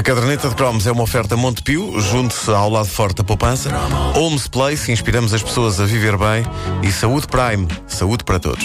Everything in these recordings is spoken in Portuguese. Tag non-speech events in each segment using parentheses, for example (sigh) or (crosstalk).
A caderneta de cromos é uma oferta Montepio, junte-se ao lado forte da poupança. Homes Place, inspiramos as pessoas a viver bem. E Saúde Prime, saúde para todos.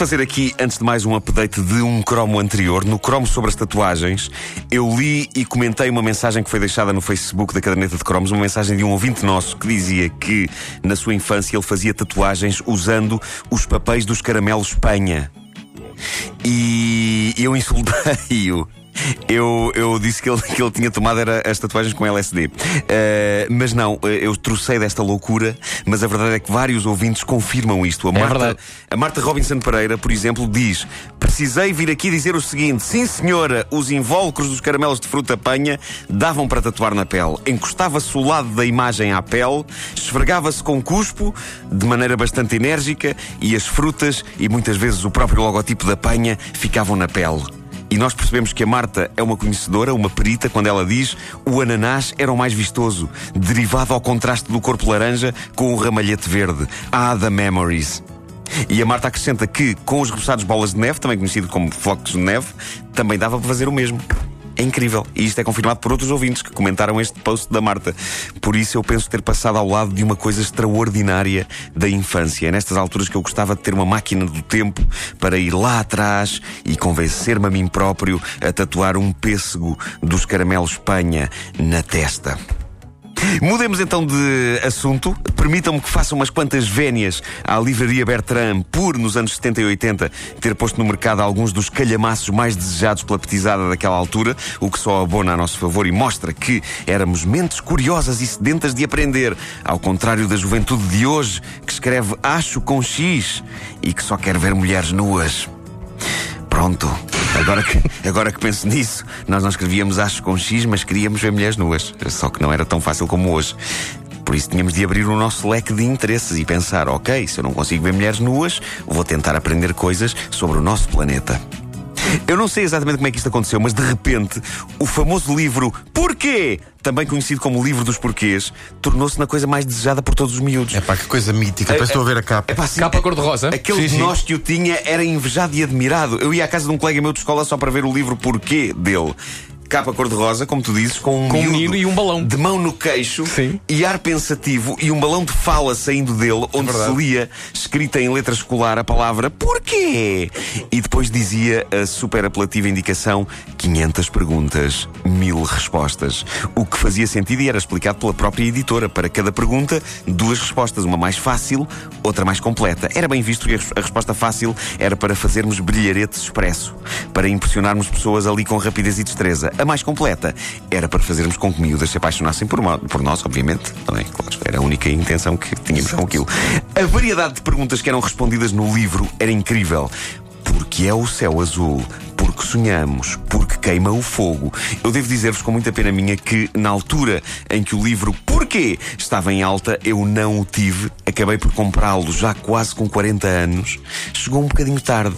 Fazer aqui, antes de mais, um update de um cromo anterior. No cromo sobre as tatuagens, eu li e comentei uma mensagem que foi deixada no Facebook da caderneta de cromos, uma mensagem de um ouvinte nosso que dizia que, na sua infância, ele fazia tatuagens usando os papéis dos caramelos Espanha. E eu insultei-o. Eu, eu disse que ele, que ele tinha tomado era as tatuagens com LSD. Uh, mas não, eh, eu trocei desta loucura, mas a verdade é que vários ouvintes confirmam isto. A, É Marta, verdade. a Marta Robinson Pereira, por exemplo, diz: Precisei vir aqui dizer o seguinte: sim, senhora, os invólucros dos caramelos de fruta panha davam para tatuar na pele. Encostava-se o lado da imagem à pele, esfregava-se com cuspo, de maneira bastante enérgica, e as frutas e muitas vezes o próprio logotipo da panha ficavam na pele. E nós percebemos que a Marta é uma conhecedora, uma perita, quando ela diz o ananás era o mais vistoso, derivado ao contraste do corpo laranja com o ramalhete verde. Ah, the memories. E a Marta acrescenta que, com os roçados bolas de neve, também conhecido como flocos de neve, também dava para fazer o mesmo. É incrível. E isto é confirmado por outros ouvintes que comentaram este post da Marta. Por isso eu penso ter passado ao lado de uma coisa extraordinária da infância. É nestas alturas que eu gostava de ter uma máquina do tempo para ir lá atrás e convencer-me a mim próprio a tatuar um pêssego dos caramelos Espanha na testa. Mudemos então de assunto. Permitam-me que faça umas quantas vénias à livraria Bertrand por, nos anos 70 e 80, ter posto no mercado alguns dos calhamaços mais desejados pela petizada daquela altura, o que só abona a nosso favor e mostra que éramos mentes curiosas e sedentas de aprender, ao contrário da juventude de hoje, que escreve acho com X e que só quer ver mulheres nuas. Pronto. Agora que, agora que penso nisso, nós não escrevíamos achos com X, mas queríamos ver mulheres nuas. Só que não era tão fácil como hoje. Por isso tínhamos de abrir o nosso leque de interesses e pensar: ok, se eu não consigo ver mulheres nuas, vou tentar aprender coisas sobre o nosso planeta. Eu não sei exatamente como é que isto aconteceu, mas de repente o famoso livro Porquê? Também conhecido como Livro dos Porquês, tornou-se na coisa mais desejada por todos os miúdos. É pá, que coisa mítica. Parece estou a ver a capa. Epá, sim, Capa cor-de-rosa? Aquele Sim, de sim. nós que o tinha era invejado e admirado. Eu ia à casa de um colega meu de escola só para ver o livro Porquê dele. Capa cor-de-rosa, como tu dizes, com um, Com um menino e um balão. De mão no queixo Sim. e ar pensativo e um balão de fala saindo dele, onde se lia, escrita em letra escolar, a palavra Porquê? E depois dizia a super apelativa indicação 500 perguntas, mil respostas. O que fazia sentido e era explicado pela própria editora. Para cada pergunta, duas respostas, uma mais fácil, outra mais completa. Era bem visto que a resposta fácil era para fazermos brilharetes expresso, para impressionarmos pessoas ali com rapidez e destreza. A mais completa era para fazermos com que miúdas se apaixonassem por, por nós, obviamente. Também, claro, era a única intenção que tínhamos com aquilo. A variedade de perguntas que eram respondidas no livro era incrível. Porque é o céu azul? Porque sonhamos? Porque queima o fogo? Eu devo dizer-vos com muita pena minha que, na altura em que o livro Porquê estava em alta, eu não o tive. Acabei por comprá-lo já quase com 40 anos. Chegou um bocadinho tarde.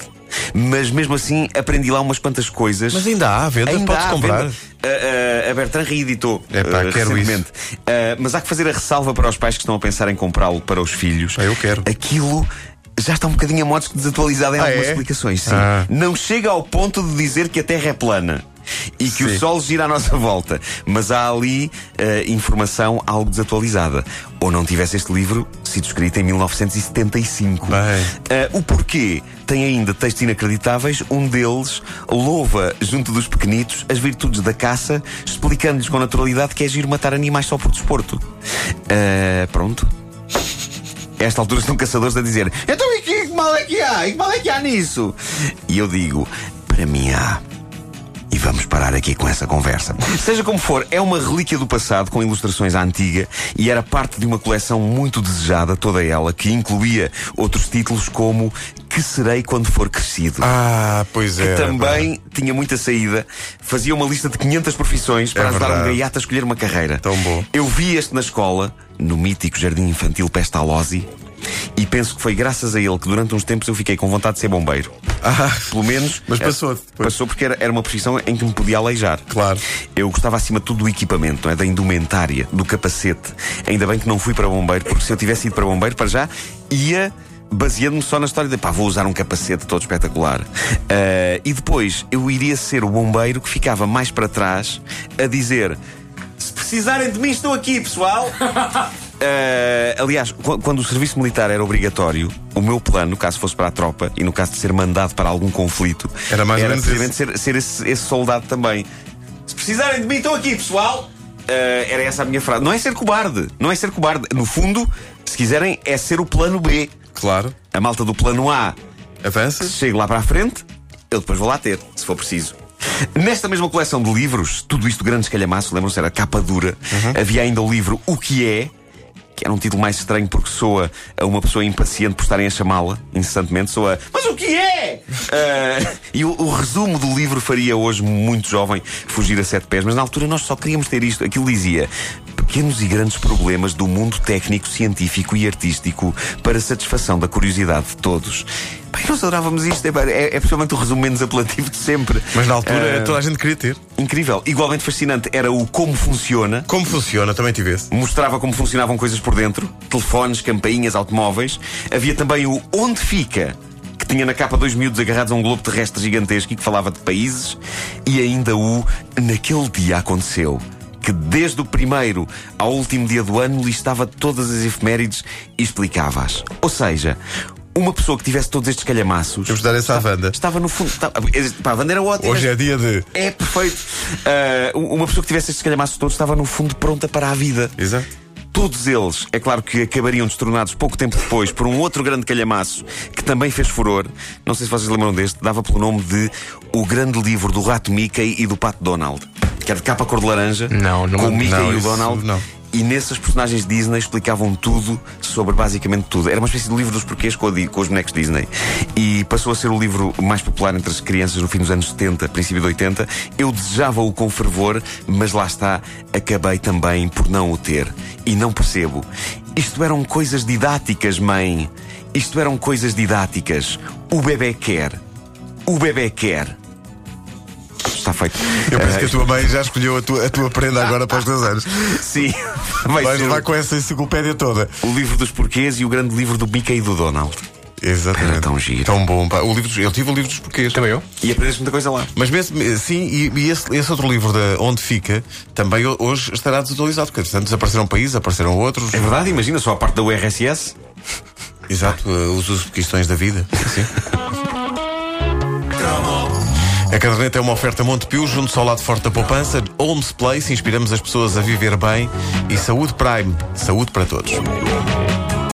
Mas mesmo assim aprendi lá umas quantas coisas. Mas ainda há venda, Ainda podes há comprar. venda. A, a- a Bertrand reeditou Epá, eh, quero recentemente. Eh, mas há que fazer a ressalva para os pais que estão a pensar em comprá-lo para os filhos. Ah, eu quero. Aquilo já está um bocadinho a modos desatualizado em Ah, algumas é? explicações. Sim. Ah. Não chega ao ponto de dizer que a Terra é plana. E que Sim. o Sol gira à nossa volta. Mas há ali eh, informação algo desatualizada. Ou não tivesse este livro sido escrito em 1975. Bem. Eh, o porquê tem ainda textos inacreditáveis. Um deles louva, junto dos pequenitos, as virtudes da caça, explicando-lhes com naturalidade que é giro matar animais só por desporto. Eh, pronto. A esta altura estão caçadores a dizer: Então e que mal é que há? E que mal é que há nisso? E eu digo: Para mim há. Vamos parar aqui com essa conversa. Seja como for, é uma relíquia do passado com ilustrações à antiga e era parte de uma coleção muito desejada, toda ela, que incluía outros títulos como Que Serei Quando For Crescido. Ah, pois é. Também tinha muita saída, fazia uma lista de 500 profissões para É ajudar um verdade. gaiato a escolher uma carreira. Tão bom. Eu vi este na escola, no mítico Jardim Infantil Pestalozzi, E penso que foi graças a ele que durante uns tempos eu fiquei com vontade de ser bombeiro. Ah, Pelo menos. Mas eh, passou depois. Passou porque era, era uma profissão em que me podia aleijar. Claro. Eu gostava acima de tudo do equipamento, não é? da indumentária, do capacete. Ainda bem que não fui para bombeiro, porque se eu tivesse ido para bombeiro, para já, ia baseando-me só na história de pá, vou usar um capacete todo espetacular. Ah, e depois eu iria ser o bombeiro que ficava mais para trás a dizer: se precisarem de mim, estou aqui, pessoal. (laughs) Ah, aliás, qu- quando o serviço militar era obrigatório, o meu plano, caso fosse para a tropa e no caso de ser mandado para algum conflito, Era mais menos precisamente ser, ser esse, esse soldado também. Se precisarem de mim, estou aqui, pessoal. Ah, era essa a minha frase. Não é ser cobarde, não é ser cobarde. No fundo, se quiserem, é ser o plano B. Claro. A malta do plano A Avança. chego lá para a frente, eu depois vou lá ter, se for preciso. Nesta mesma coleção de livros, tudo isto grande escalhamaço, lembram-se, era capa dura, havia ainda o livro O que é, que era um título mais estranho porque soa a uma pessoa impaciente por estarem a chamá-la incessantemente, soa Mas o que é? Ah, (laughs) e o, o resumo do livro faria hoje muito jovem fugir a sete pés, mas na altura nós só queríamos ter isto. Aquilo dizia pequenos e grandes problemas do mundo técnico, científico e artístico para satisfação da curiosidade de todos. Pai, nós adorávamos isto, é, é, é possivelmente o resumo menos apelativo de sempre. Mas na altura Ah, toda a gente queria ter. Incrível. Igualmente fascinante era o como funciona. Como funciona, também tive esse. Mostrava como funcionavam coisas por dentro: telefones, campainhas, automóveis. Havia também o Onde Fica, que tinha na capa dois miúdos agarrados a um globo terrestre gigantesco e que falava de países. E ainda o Naquele dia aconteceu. Que desde o primeiro ao último dia do ano listava todas as efemérides e explicava-as. Ou seja, uma pessoa que tivesse todos estes calhamaços. Temos de dar essa à Wanda. Estava no fundo. Estava, pá, a Wanda era ótima. Hoje é dia de. É perfeito. Ah, uma pessoa que tivesse estes calhamaços todos estava no fundo pronta para a vida. Exato. Todos eles, é claro que acabariam destronados pouco tempo depois por um outro grande calhamaço que também fez furor. Não sei se vocês lembram deste, dava pelo nome de O Grande Livro do Rato Mickey e do Pato Donald. Que era de capa cor de laranja. Não, não- Com o Mickey não, e o Donald. não. E nesses personagens Disney explicavam tudo sobre basicamente tudo. Era uma espécie de livro dos porquês com, a com os bonecos Disney. E passou a ser o livro mais popular entre as crianças no fim dos anos 70, princípio de 80. Eu desejava-o com fervor, mas lá está, acabei também por não o ter. E não percebo. Isto eram coisas didáticas, mãe. Isto eram coisas didáticas. O bebê quer. O bebê quer. Está feito. Eu penso Ah, que a tua mãe já escolheu a tua, a tua prenda agora para os teus anos. (laughs) Sim, vai Vais ser levar com essa enciclopédia toda. o livro dos porquês e o grande livro do Mickey e do Donald. Exatamente. Era tão giro. Tão bom. pá. O livro, dos- eu tive o livro dos porquês. Também eu? E aprendes muita coisa lá. Mas mesmo, sim, e, e esse, esse outro livro de Onde Fica também ho- hoje estará desatualizado, porque portanto desapareceram países, apareceram outros. É verdade, imagina só a parte da URSS. Exato, eh, os usos questões da vida. Sim. (laughs) A caderneta é uma oferta Montepio, junto ao lado forte da poupança. Holmes Place, inspiramos as pessoas a viver bem. E Saúde Prime, saúde para todos.